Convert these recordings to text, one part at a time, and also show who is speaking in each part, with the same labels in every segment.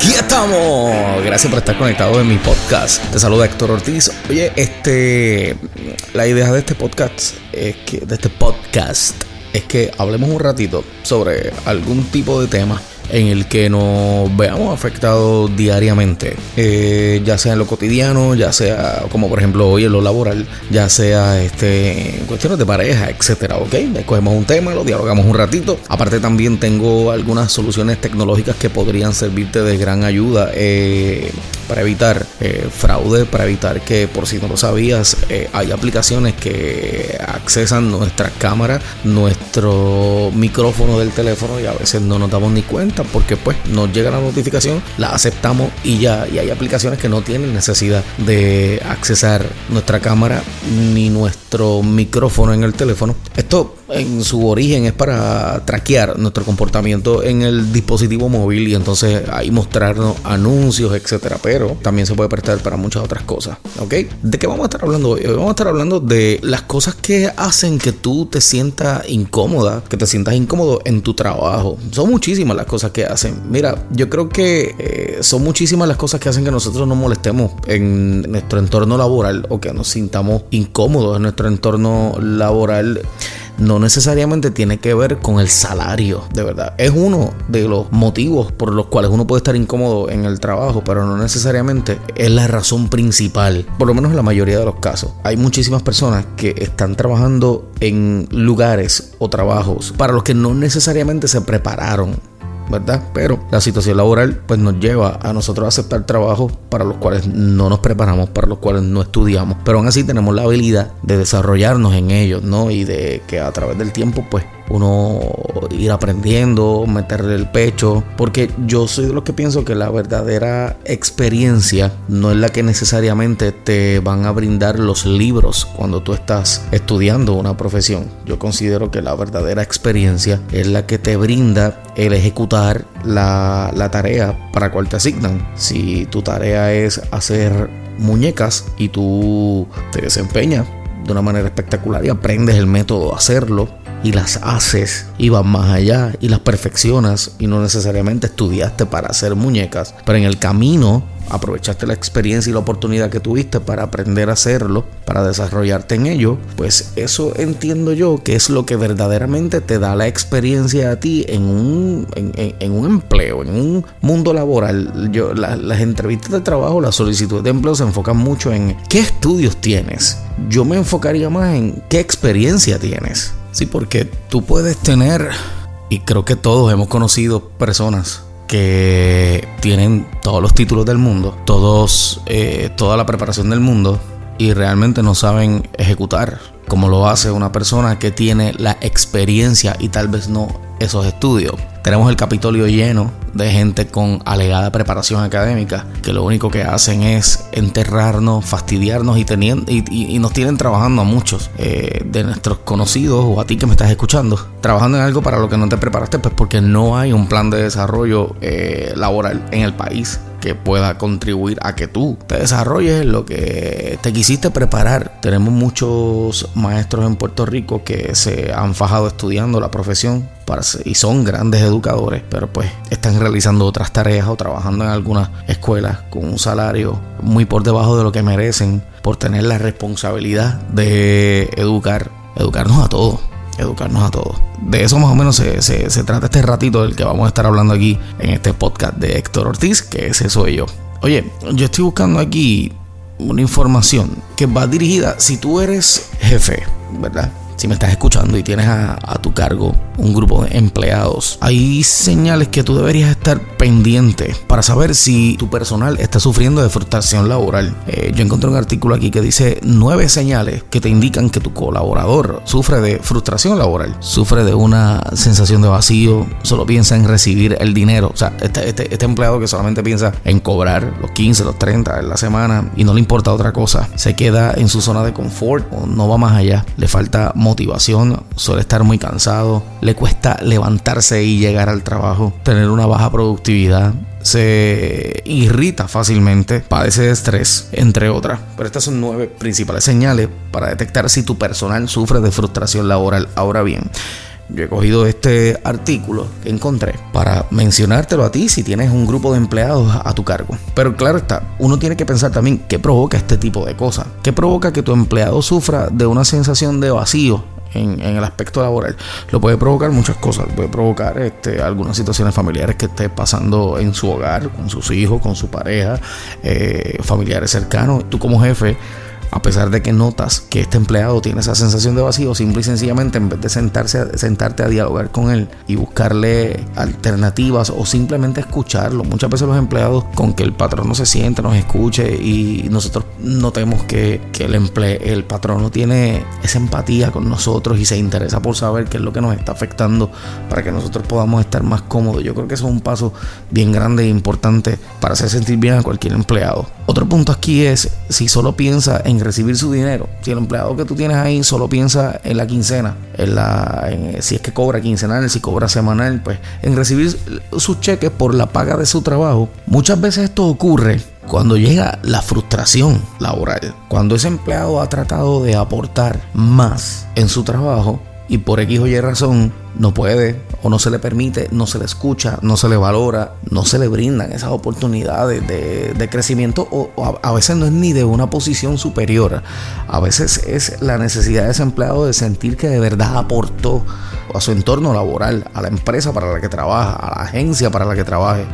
Speaker 1: Aquí estamos. Gracias por estar conectado en mi podcast. Te saluda Héctor Ortiz. Oye, este, la idea de este podcast es que de este podcast es que hablemos un ratito sobre algún tipo de tema en el que nos veamos afectados diariamente, eh, ya sea en lo cotidiano, ya sea como por ejemplo hoy en lo laboral, ya sea este, en cuestiones de pareja, etcétera, ¿ok? Escogemos un tema, lo dialogamos un ratito. Aparte también tengo algunas soluciones tecnológicas que podrían servirte de gran ayuda eh, para evitar eh, fraude, para evitar que por si no lo sabías, hay aplicaciones que accesan nuestra cámara, nuestro micrófono del teléfono y a veces no nos damos ni cuenta porque pues nos llega la notificación, la aceptamos y ya. Y hay aplicaciones que no tienen necesidad de accesar nuestra cámara ni nuestro micrófono en el teléfono. Esto en su origen es para traquear nuestro comportamiento en el dispositivo móvil y entonces ahí mostrarnos anuncios, etcétera. Pero también se puede prestar para muchas otras cosas. ¿Ok? ¿De qué vamos a estar hablando hoy? Vamos a estar hablando de las cosas que hacen que tú te sientas incómoda, que te sientas incómodo en tu trabajo. Son muchísimas las cosas que hacen. Mira, yo creo que eh, son muchísimas las cosas que hacen que nosotros nos molestemos en nuestro entorno laboral o que nos sintamos incómodos en nuestro entorno laboral no necesariamente tiene que ver con el salario, de verdad. Es uno de los motivos por los cuales uno puede estar incómodo en el trabajo, pero no necesariamente es la razón principal, por lo menos en la mayoría de los casos. Hay muchísimas personas que están trabajando en lugares o trabajos para los que no necesariamente se prepararon ¿verdad? Pero la situación laboral pues nos lleva a nosotros a aceptar trabajos para los cuales no nos preparamos, para los cuales no estudiamos, pero aún así tenemos la habilidad de desarrollarnos en ellos, ¿no? Y de que a través del tiempo pues uno ir aprendiendo, meterle el pecho, porque yo soy de los que pienso que la verdadera experiencia no es la que necesariamente te van a brindar los libros cuando tú estás estudiando una profesión. Yo considero que la verdadera experiencia es la que te brinda el ejecutar la, la tarea para cual te asignan. Si tu tarea es hacer muñecas y tú te desempeñas de una manera espectacular y aprendes el método de hacerlo y las haces y vas más allá y las perfeccionas y no necesariamente estudiaste para hacer muñecas, pero en el camino aprovechaste la experiencia y la oportunidad que tuviste para aprender a hacerlo, para desarrollarte en ello, pues eso entiendo yo que es lo que verdaderamente te da la experiencia a ti en un, en, un empleo, en un mundo laboral. Yo, las entrevistas de trabajo, las solicitudes de empleo se enfocan mucho en qué estudios tienes. Yo me enfocaría más en qué experiencia tienes. Sí, porque tú puedes tener, y creo que todos hemos conocido personas que tienen todos los títulos del mundo, todos, eh, toda la preparación del mundo y realmente no saben ejecutar como lo hace una persona que tiene la experiencia y tal vez no esos estudios. Tenemos el Capitolio lleno de gente con alegada preparación académica que lo único que hacen es enterrarnos, fastidiarnos y, teniendo, y, nos tienen trabajando a muchos eh, de nuestros conocidos o a ti que me estás escuchando, trabajando en algo para lo que no te preparaste, pues porque no hay un plan de desarrollo eh, laboral en el país que pueda contribuir a que tú te desarrolles lo que te quisiste preparar. Tenemos muchos maestros en Puerto Rico que se han fajado estudiando la profesión y son grandes educadores, pero pues están realizando otras tareas o trabajando en algunas escuelas con un salario muy por debajo de lo que merecen por tener la responsabilidad de educar, educarnos a todos educarnos a todos. De eso más o menos se, se, trata este ratito del que vamos a estar hablando aquí en este podcast de Héctor Ortiz, que es eso yo. Oye, yo estoy buscando aquí una información que va dirigida, si tú eres jefe, ¿verdad? Si me estás escuchando y tienes a, tu cargo un grupo de empleados, hay señales que tú deberías estar pendiente para saber si tu personal está sufriendo de frustración laboral. Eh, yo encontré un artículo aquí que dice nueve señales que te indican que tu colaborador sufre de frustración laboral, sufre de una sensación de vacío, solo piensa en recibir el dinero. O sea, este, este, este empleado que solamente piensa en cobrar los 15, los 30 en la semana y no le importa otra cosa, se queda en su zona de confort o no va más allá, le falta suele estar muy cansado, le cuesta levantarse y llegar al trabajo, tener una baja productividad, se irrita fácilmente, padece de estrés, entre otras. Pero estas son nueve principales señales para detectar si tu personal sufre de frustración laboral. Ahora bien, yo he cogido este artículo que encontré para mencionártelo a ti si tienes un grupo de empleados a tu cargo. Pero claro está, uno tiene que pensar también qué provoca este tipo de cosas. ¿Qué provoca que tu empleado sufra de una sensación de vacío en, el aspecto laboral. Lo puede provocar muchas cosas. Puede provocar este, algunas situaciones familiares que esté pasando en su hogar, con sus hijos, con su pareja, eh, familiares cercanos. Tú como jefe a pesar de que notas que este empleado tiene esa sensación de vacío, simple y sencillamente en vez de sentarse sentarte a dialogar con él y buscarle alternativas o simplemente escucharlo. Muchas veces los empleados con que el patrón no se siente, nos escuche y nosotros notemos que, el, el patrón no tiene esa empatía con nosotros y se interesa por saber qué es lo que nos está afectando para que nosotros podamos estar más cómodos. Yo creo que eso es un paso bien grande e importante para hacer sentir bien a cualquier empleado. Otro punto aquí es si solo piensa en recibir su dinero. Si el empleado que tú tienes ahí solo piensa en la quincena, en la, si es que cobra quincenal, si cobra semanal, pues en recibir sus cheques por la paga de su trabajo. Muchas veces esto ocurre cuando llega la frustración laboral, cuando ese empleado ha tratado de aportar más en su trabajo y por X o Y razón no puede o no se le permite, no se le escucha, no se le valora, no se le brindan esas oportunidades de, crecimiento o, a, veces no es ni de una posición superior, a veces es la necesidad de ese empleado de sentir que de verdad aportó a su entorno laboral, a la empresa para la que trabaja, a la agencia para la que trabaje.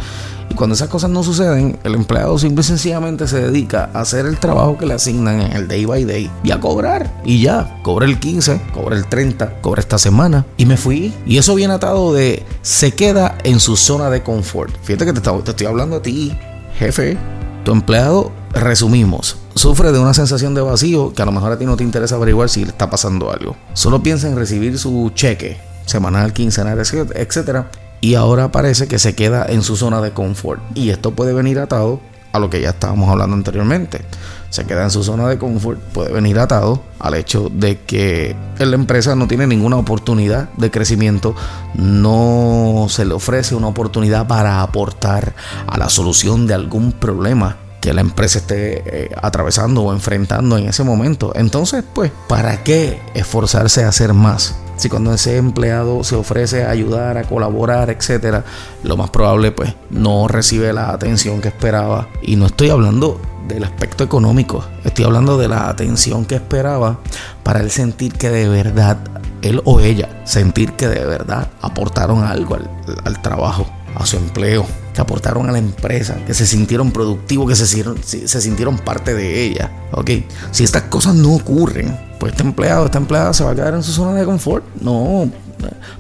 Speaker 1: Y cuando esas cosas no suceden, el empleado simple y sencillamente se dedica a hacer el trabajo que le asignan en el day by day y a cobrar. Y ya, cobré el 15, cobré el 30, cobré esta semana y me fui. Y eso viene atado de se queda en su zona de confort. Fíjate que te, te estoy hablando a ti, jefe. Tu empleado, resumimos, sufre de una sensación de vacío que a lo mejor a ti no te interesa averiguar si le está pasando algo. Solo piensa en recibir su cheque semanal, quincenal, etcétera, y ahora parece que se queda en su zona de confort. Y esto puede venir atado a lo que ya estábamos hablando anteriormente. Se queda en su zona de confort, puede venir atado al hecho de que la empresa no tiene ninguna oportunidad de crecimiento, no se le ofrece una oportunidad para aportar a la solución de algún problema que la empresa esté eh, atravesando o enfrentando en ese momento. Entonces, pues, ¿para qué esforzarse a hacer más? Si cuando ese empleado se ofrece a ayudar, a colaborar, etcétera, lo más probable pues no recibe la atención que esperaba. Y no estoy hablando del aspecto económico, estoy hablando de la atención que esperaba para él sentir que de verdad, él o ella, sentir que de verdad aportaron algo al, trabajo, a su empleo, que aportaron a la empresa, que se sintieron productivos, que se, sintieron parte de ella. ¿ok? Si estas cosas no ocurren, pues este empleado, esta empleada se va a quedar en su zona de confort. No,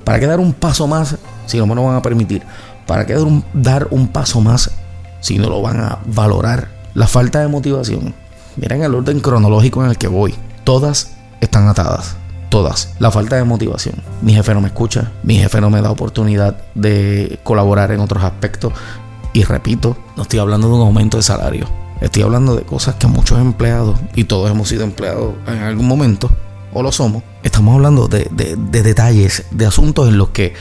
Speaker 1: ¿para qué dar un paso más si no me lo van a permitir? ¿Para qué dar un, dar un paso más si no lo van a valorar? La falta de motivación. Miren el orden cronológico en el que voy. Todas están atadas. Todas. La falta de motivación. Mi jefe no me escucha. Mi jefe no me da oportunidad de colaborar en otros aspectos. Y repito, no estoy hablando de un aumento de salario Estoy hablando de cosas que muchos empleados, y todos hemos sido empleados en algún momento, o lo somos, estamos hablando de, detalles, de asuntos en los que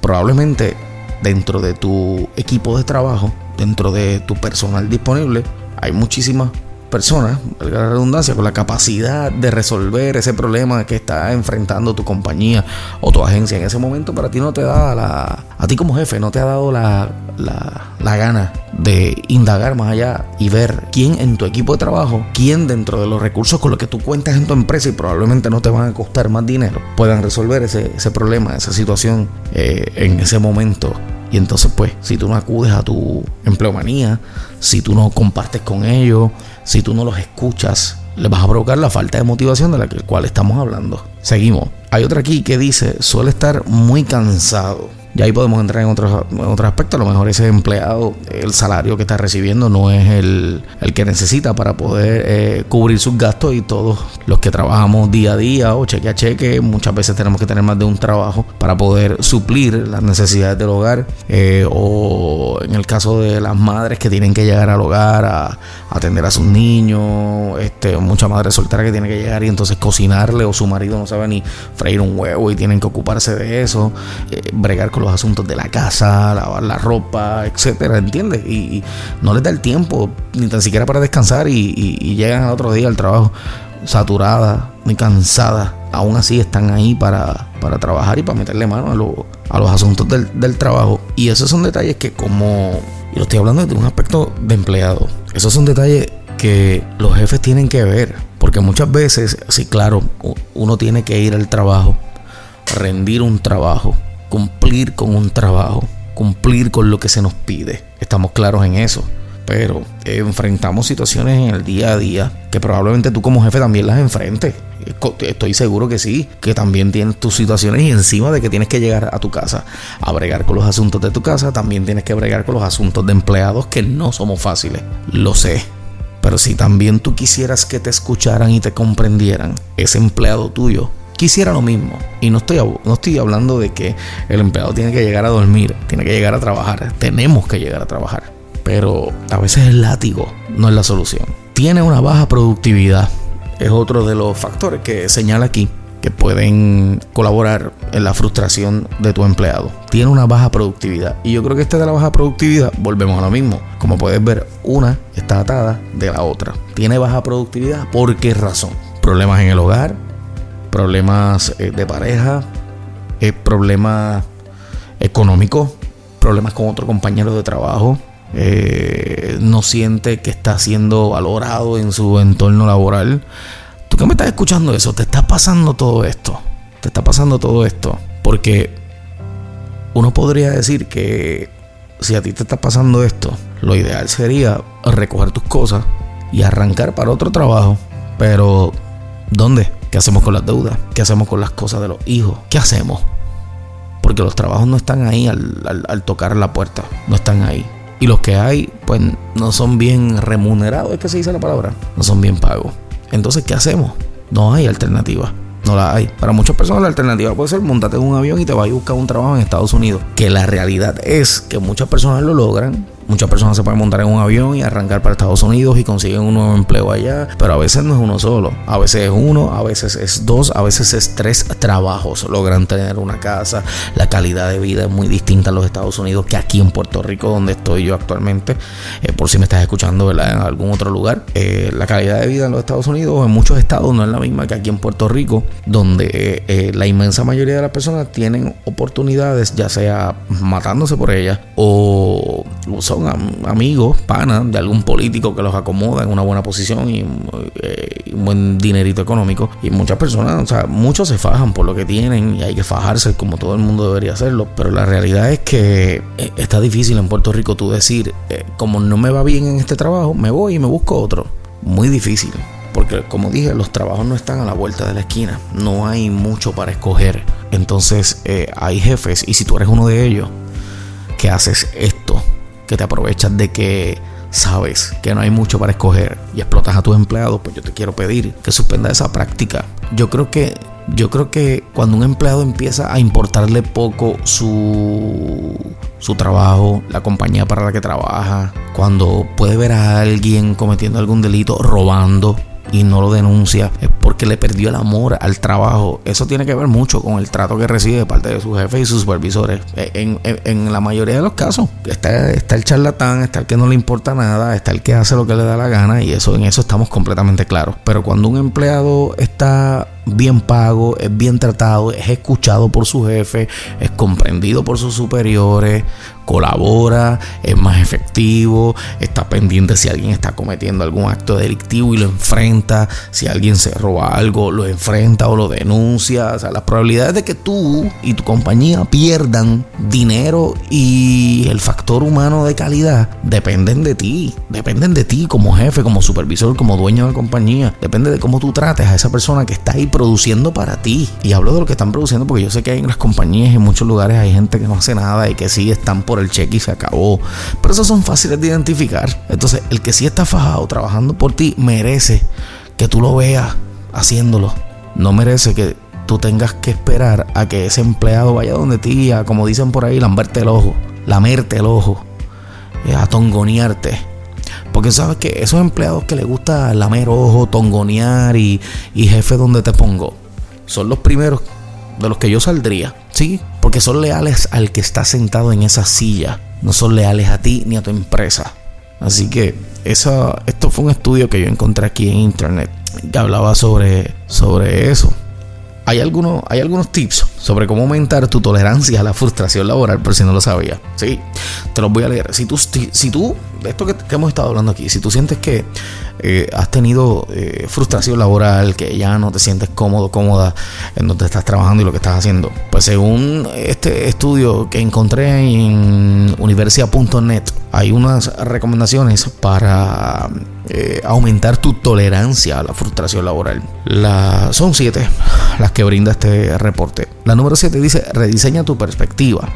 Speaker 1: probablemente dentro de tu equipo de trabajo, dentro de tu personal disponible, hay muchísimas personas, la redundancia, con la capacidad de resolver ese problema que está enfrentando tu compañía o tu agencia en ese momento, para ti no te da la, a ti como jefe, no te ha dado la, la, gana de indagar más allá y ver quién en tu equipo de trabajo, quién dentro de los recursos con los que tú cuentas en tu empresa y probablemente no te van a costar más dinero, puedan resolver ese, ese problema, esa situación eh, en ese momento y entonces, pues, si tú no acudes a tu empleomanía, si tú no compartes con ellos, si tú no los escuchas, les vas a provocar la falta de motivación de la cual estamos hablando. Seguimos. Hay otra aquí que dice, suele estar muy cansado. Y ahí podemos entrar en otro, otro aspecto. A lo mejor ese empleado, el salario que está recibiendo no es el, que necesita para poder eh, cubrir sus gastos y todos los que trabajamos día a día o cheque a cheque, muchas veces tenemos que tener más de un trabajo para poder suplir las necesidades del hogar eh, o en el caso de las madres que tienen que llegar al hogar a, atender a sus niños, este, mucha madre soltera que tiene que llegar y entonces cocinarle o su marido no sabe ni freír un huevo y tienen que ocuparse de eso, eh, bregar con los asuntos de la casa, lavar la ropa, etcétera, ¿entiendes? Y, no les da el tiempo ni tan siquiera para descansar y, llegan al otro día al trabajo saturada, muy cansada. aún así están ahí para, para trabajar y para meterle mano a, a los asuntos del, del, trabajo. Y esos son detalles que como, y lo estoy hablando de un aspecto de empleado, esos son detalles que los jefes tienen que ver. Porque muchas veces, sí, claro, uno tiene que ir al trabajo, rendir un trabajo, cumplir con un trabajo, cumplir con lo que se nos pide. Estamos claros en eso pero enfrentamos situaciones en el día a día que probablemente tú como jefe también las enfrentes. Estoy seguro que sí, que también tienes tus situaciones y encima de que tienes que llegar a tu casa a bregar con los asuntos de tu casa, también tienes que bregar con los asuntos de empleados que no somos fáciles. Lo sé. Pero si también tú quisieras que te escucharan y te comprendieran, ese empleado tuyo quisiera lo mismo. Y no estoy, no estoy hablando de que el empleado tiene que llegar a dormir, tiene que llegar a trabajar. Tenemos que llegar a trabajar pero a veces el látigo no es la solución. Tiene una baja productividad, es otro de los factores que señala aquí que pueden colaborar en la frustración de tu empleado. Tiene una baja productividad. Y yo creo que este de la baja productividad, volvemos a lo mismo. Como puedes ver, una está atada de la otra. Tiene baja productividad, ¿por qué razón? Problemas en el hogar, problemas eh, de pareja, eh, problemas económicos, problemas con otro compañero de trabajo, eh, no siente que está siendo valorado en su entorno laboral. Tú que me estás escuchando eso, te está pasando todo esto. Te está pasando todo esto. Porque uno podría decir que si a ti te está pasando esto, lo ideal sería recoger tus cosas y arrancar para otro trabajo. Pero, ¿dónde? ¿Qué hacemos con las deudas? ¿Qué hacemos con las cosas de los hijos? ¿Qué hacemos? Porque los trabajos no están ahí al, tocar la puerta. No están ahí. Y los que hay, pues no son bien remunerados, es que se dice la palabra, no son bien pagos. Entonces, ¿qué hacemos? No hay alternativa. No la hay. Para muchas personas la alternativa puede ser montarte en un avión y te vayas a buscar un trabajo en Estados Unidos. Que la realidad es que muchas personas lo logran, Muchas personas se pueden montar en un avión y arrancar para Estados Unidos y consiguen un nuevo empleo allá, pero a veces no es uno solo, a veces es uno, a veces es dos, a veces es tres trabajos. Logran tener una casa, la calidad de vida es muy distinta en los Estados Unidos que aquí en Puerto Rico, donde estoy yo actualmente, eh, por si me estás escuchando ¿verdad? en algún otro lugar. Eh, la calidad de vida en los Estados Unidos, en muchos estados, no es la misma que aquí en Puerto Rico, donde eh, la inmensa mayoría de las personas tienen oportunidades, ya sea matándose por ellas o son amigos, panas de algún político que los acomoda en una buena posición y, eh, un buen dinerito económico. Y muchas personas, o sea, muchos se fajan por lo que tienen y hay que fajarse como todo el mundo debería hacerlo. Pero la realidad es que eh, está difícil en Puerto Rico tú decir, eh, como no me va bien en este trabajo, me voy y me busco otro. Muy difícil. Porque como dije, los trabajos no están a la vuelta de la esquina. No hay mucho para escoger. Entonces hay jefes y si tú eres uno de ellos, que haces esto que te aprovechas de que sabes que no hay mucho para escoger y explotas a tus empleados, pues yo te quiero pedir que suspenda esa práctica. Yo creo que yo creo que cuando un empleado empieza a importarle poco su, su trabajo, la compañía para la que trabaja, cuando puede ver a alguien cometiendo algún delito, robando, y no lo denuncia es porque le perdió el amor al trabajo. Eso tiene que ver mucho con el trato que recibe de parte de sus jefes y sus supervisores. Eh, en, la mayoría de los casos está, está, el charlatán, está el que no le importa nada, está el que hace lo que le da la gana y eso en eso estamos completamente claros. Pero cuando un empleado está bien pago, es bien tratado, es escuchado por su jefe, es comprendido por sus superiores, colabora, es más efectivo, está pendiente si alguien está cometiendo algún acto delictivo y lo enfrenta, si alguien se roba algo, lo enfrenta o lo denuncia. O sea, las probabilidades de que tú y tu compañía pierdan dinero y el factor humano de calidad dependen de ti, dependen de ti como jefe, como supervisor, como dueño de compañía, depende de cómo tú trates a esa persona que está ahí produciendo para ti. Y hablo de lo que están produciendo porque yo sé que hay en las compañías, en muchos lugares hay gente que no hace nada y que sí están por el cheque y se acabó. Pero esos son fáciles de identificar. Entonces, el que sí está fajado trabajando por ti merece que tú lo veas haciéndolo. No merece que tú tengas que esperar a que ese empleado vaya donde ti, a, como dicen por ahí, lamberte el ojo, lamerte el ojo, eh, a. Porque sabes que esos empleados que les gusta lamer ojo, tongonear y, y jefe donde te pongo, son los primeros de los que yo saldría. Sí, porque son leales al que está sentado en esa silla. No son leales a ti ni a tu empresa. Así que eso, esto fue un estudio que yo encontré aquí en internet que hablaba sobre, sobre eso. Hay algunos, hay algunos tips sobre cómo aumentar tu tolerancia a la frustración laboral, por si no lo sabías. Sí, te los voy a leer. Si tú, si tú esto que, hemos estado hablando aquí, si tú sientes que eh, has tenido eh, frustración laboral, que ya no te sientes cómodo, cómoda en donde estás trabajando y lo que estás haciendo, pues según este estudio que encontré en universidad.net, hay unas recomendaciones para eh, aumentar tu tolerancia a la frustración laboral. La, son siete las que brinda este reporte. La número siete dice, rediseña tu perspectiva.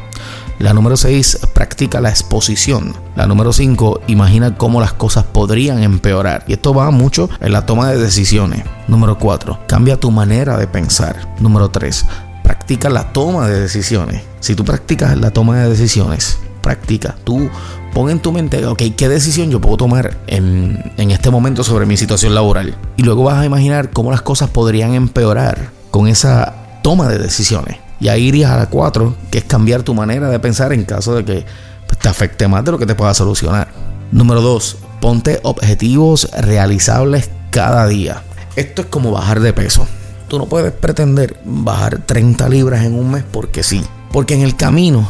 Speaker 1: La número 6, practica la exposición. La número 5, imagina cómo las cosas podrían empeorar. Y esto va mucho en la toma de decisiones. Número 4, cambia tu manera de pensar. Número 3, practica la toma de decisiones. Si tú practicas la toma de decisiones, practica, tú pon en tu mente, ok, ¿qué decisión yo puedo tomar en, en este momento sobre mi situación laboral? Y luego vas a imaginar cómo las cosas podrían empeorar con esa toma de decisiones. Y ahí irías a la 4, que es cambiar tu manera de pensar en caso de que pues, te afecte más de lo que te pueda solucionar. Número 2, ponte objetivos realizables cada día. Esto es como bajar de peso. Tú no puedes pretender bajar 30 libras en un mes porque sí. Porque en el camino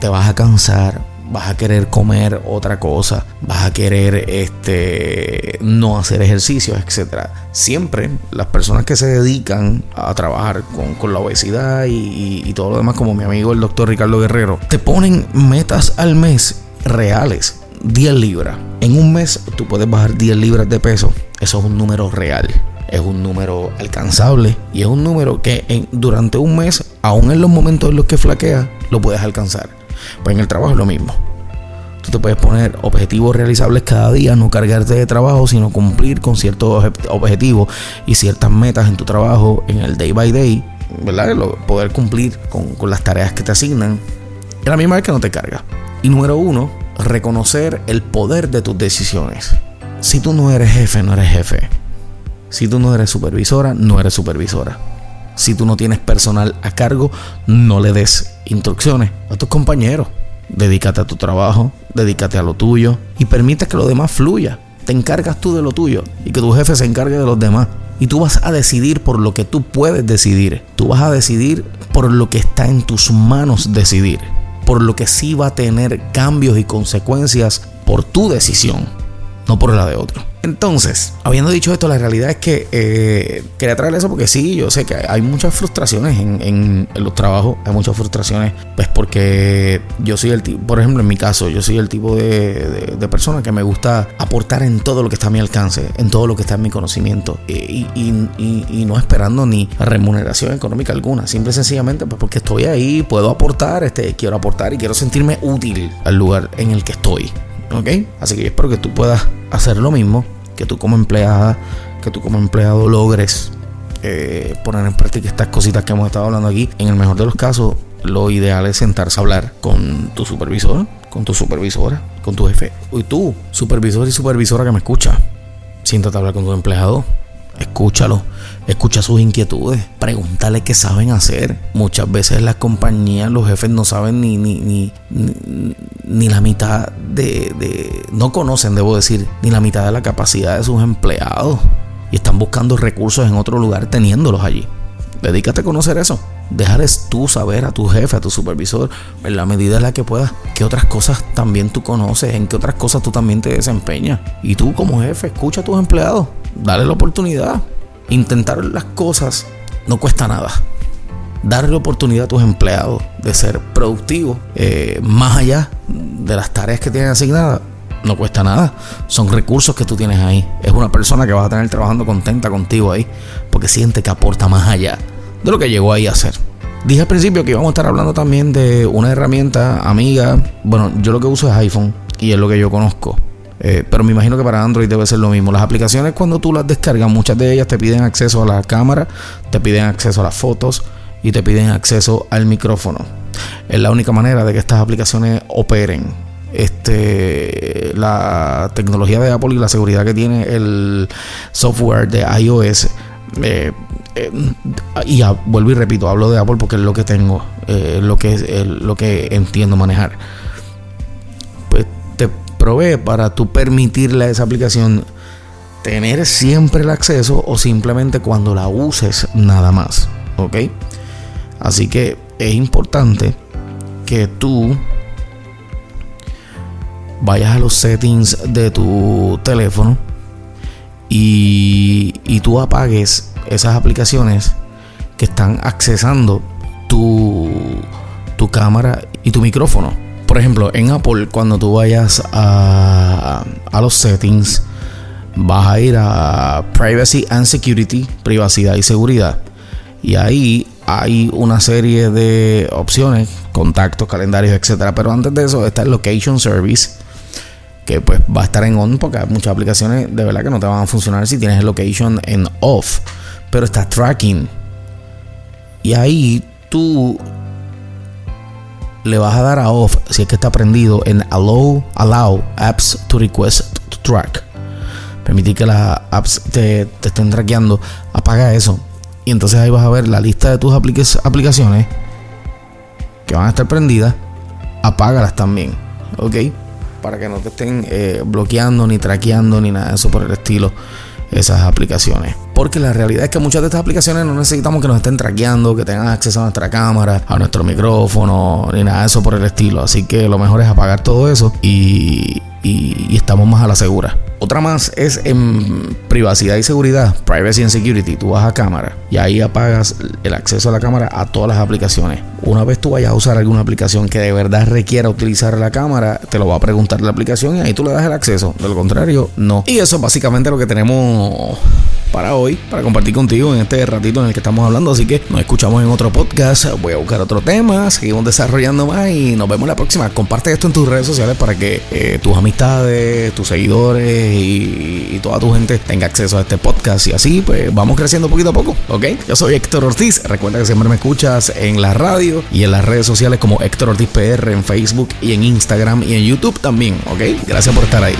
Speaker 1: te vas a cansar, vas a querer comer otra cosa, vas a querer este no hacer ejercicios, etcétera. Siempre las personas que se dedican a trabajar con, la obesidad y, todo lo demás, como mi amigo el doctor Ricardo Guerrero, te ponen metas al mes reales. 10 libras. En un mes tú puedes bajar 10 libras de peso. Eso es un número real es un número alcanzable y es un número que en, durante un mes, aún en los momentos en los que flaquea, lo puedes alcanzar. Pues en el trabajo es lo mismo. Tú te puedes poner objetivos realizables cada día, no cargarte de trabajo, sino cumplir con ciertos objetivos y ciertas metas en tu trabajo, en el day by day, ¿verdad? Poder cumplir con, las tareas que te asignan. Y la misma vez que no te carga. Y número uno, reconocer el poder de tus decisiones. Si tú no eres jefe, no eres jefe. Si tú no eres supervisora, no eres supervisora. Si tú no tienes personal a cargo, no le des instrucciones a tus compañeros. Dedícate a tu trabajo, dedícate a lo tuyo y permite que lo demás fluya. Te encargas tú de lo tuyo y que tu jefe se encargue de los demás. Y tú vas a decidir por lo que tú puedes decidir. Tú vas a decidir por lo que está en tus manos decidir. Por lo que sí va a tener cambios y consecuencias por tu decisión, no por la de otro. Entonces, habiendo dicho esto, la realidad es que eh, quería traer eso porque sí, yo sé que hay muchas frustraciones en, los trabajos, hay muchas frustraciones, pues porque yo soy el tipo, por ejemplo, en mi caso, yo soy el tipo de, persona que me gusta aportar en todo lo que está a mi alcance, en todo lo que está en mi conocimiento y, no esperando ni remuneración económica alguna, simple y sencillamente pues porque estoy ahí, puedo aportar, este, quiero aportar y quiero sentirme útil al lugar en el que estoy. ¿Ok? Así que yo espero que tú puedas hacer lo mismo, que tú como empleada, que tú como empleado logres eh, poner en práctica estas cositas que hemos estado hablando aquí. En el mejor de los casos, lo ideal es sentarse a hablar con tu supervisor, con tu supervisora, con tu jefe. Y tú, supervisor y supervisora que me escucha, siéntate a hablar con tu empleado escúchalo, escucha sus inquietudes, pregúntale qué saben hacer. Muchas veces las compañías, los jefes no saben ni, ni, ni, ni la mitad de, de, no conocen, debo decir, ni la mitad de la capacidad de sus empleados y están buscando recursos en otro lugar teniéndolos allí. Dedícate a conocer eso. Déjales tú saber a tu jefe, a tu supervisor, en la medida en la que puedas, qué otras cosas también tú conoces, en qué otras cosas tú también te desempeñas. Y tú como jefe, escucha a tus empleados dale la oportunidad. Intentar las cosas no cuesta nada. Darle la oportunidad a tus empleados de ser productivos eh, más allá de las tareas que tienen asignadas no cuesta nada. Son recursos que tú tienes ahí. Es una persona que vas a tener trabajando contenta contigo ahí porque siente que aporta más allá de lo que llegó ahí a hacer. Dije al principio que íbamos a estar hablando también de una herramienta amiga. Bueno, yo lo que uso es iPhone y es lo que yo conozco. Eh, pero me imagino que para Android debe ser lo mismo. Las aplicaciones cuando tú las descargas, muchas de ellas te piden acceso a la cámara, te piden acceso a las fotos y te piden acceso al micrófono. Es la única manera de que estas aplicaciones operen. Este, la tecnología de Apple y la seguridad que tiene el software de iOS. Eh, eh, y vuelvo y repito, hablo de Apple porque es lo que tengo, lo que lo que entiendo manejar provee para tú permitirle a esa aplicación tener siempre el acceso o simplemente cuando la uses nada más. ¿Ok? Así que es importante que tú vayas a los settings de tu teléfono y, y tú apagues esas aplicaciones que están accesando tu, tu cámara y tu micrófono. Por ejemplo, en Apple, cuando tú vayas a, a los settings, vas a ir a Privacy and Security, privacidad y seguridad. Y ahí hay una serie de opciones, contactos, calendarios, etcétera. Pero antes de eso está el Location Service, que pues va a estar en on porque hay muchas aplicaciones de verdad que no te van a funcionar si tienes el location en off. Pero está tracking. Y ahí tú le vas a dar a off si es que está prendido en allow, allow apps to request to track. Permitir que las apps te, estén traqueando. Apaga eso. Y entonces ahí vas a ver la lista de tus aplicaciones que van a estar prendidas. Apágalas también. ¿Ok? Para que no te estén eh, bloqueando, ni traqueando, ni nada de eso por el estilo esas aplicaciones. Porque la realidad es que muchas de estas aplicaciones no necesitamos que nos estén traqueando, que tengan acceso a nuestra cámara, a nuestro micrófono, ni nada de eso por el estilo. Así que lo mejor es apagar todo eso y, y, estamos más a la segura. Otra más es en privacidad y seguridad, privacy and security. Tú vas a cámara y ahí apagas el acceso a la cámara a todas las aplicaciones. Una vez tú vayas a usar alguna aplicación que de verdad requiera utilizar la cámara, te lo va a preguntar la aplicación y ahí tú le das el acceso. De lo contrario, no. Y eso es básicamente lo que tenemos para hoy, para compartir contigo en este ratito en el que estamos hablando. Así que nos escuchamos en otro podcast. Voy a buscar otro tema, seguimos desarrollando más y nos vemos la próxima. Comparte esto en tus redes sociales para que eh, tus amistades, tus seguidores y, toda tu gente tenga acceso a este podcast. Y así, pues vamos creciendo poquito a poco, ¿ok? Yo soy Héctor Ortiz. Recuerda que siempre me escuchas en la radio y en las redes sociales como Héctor Ortiz PR en Facebook y en Instagram y en YouTube también, ¿ok? Gracias por estar ahí.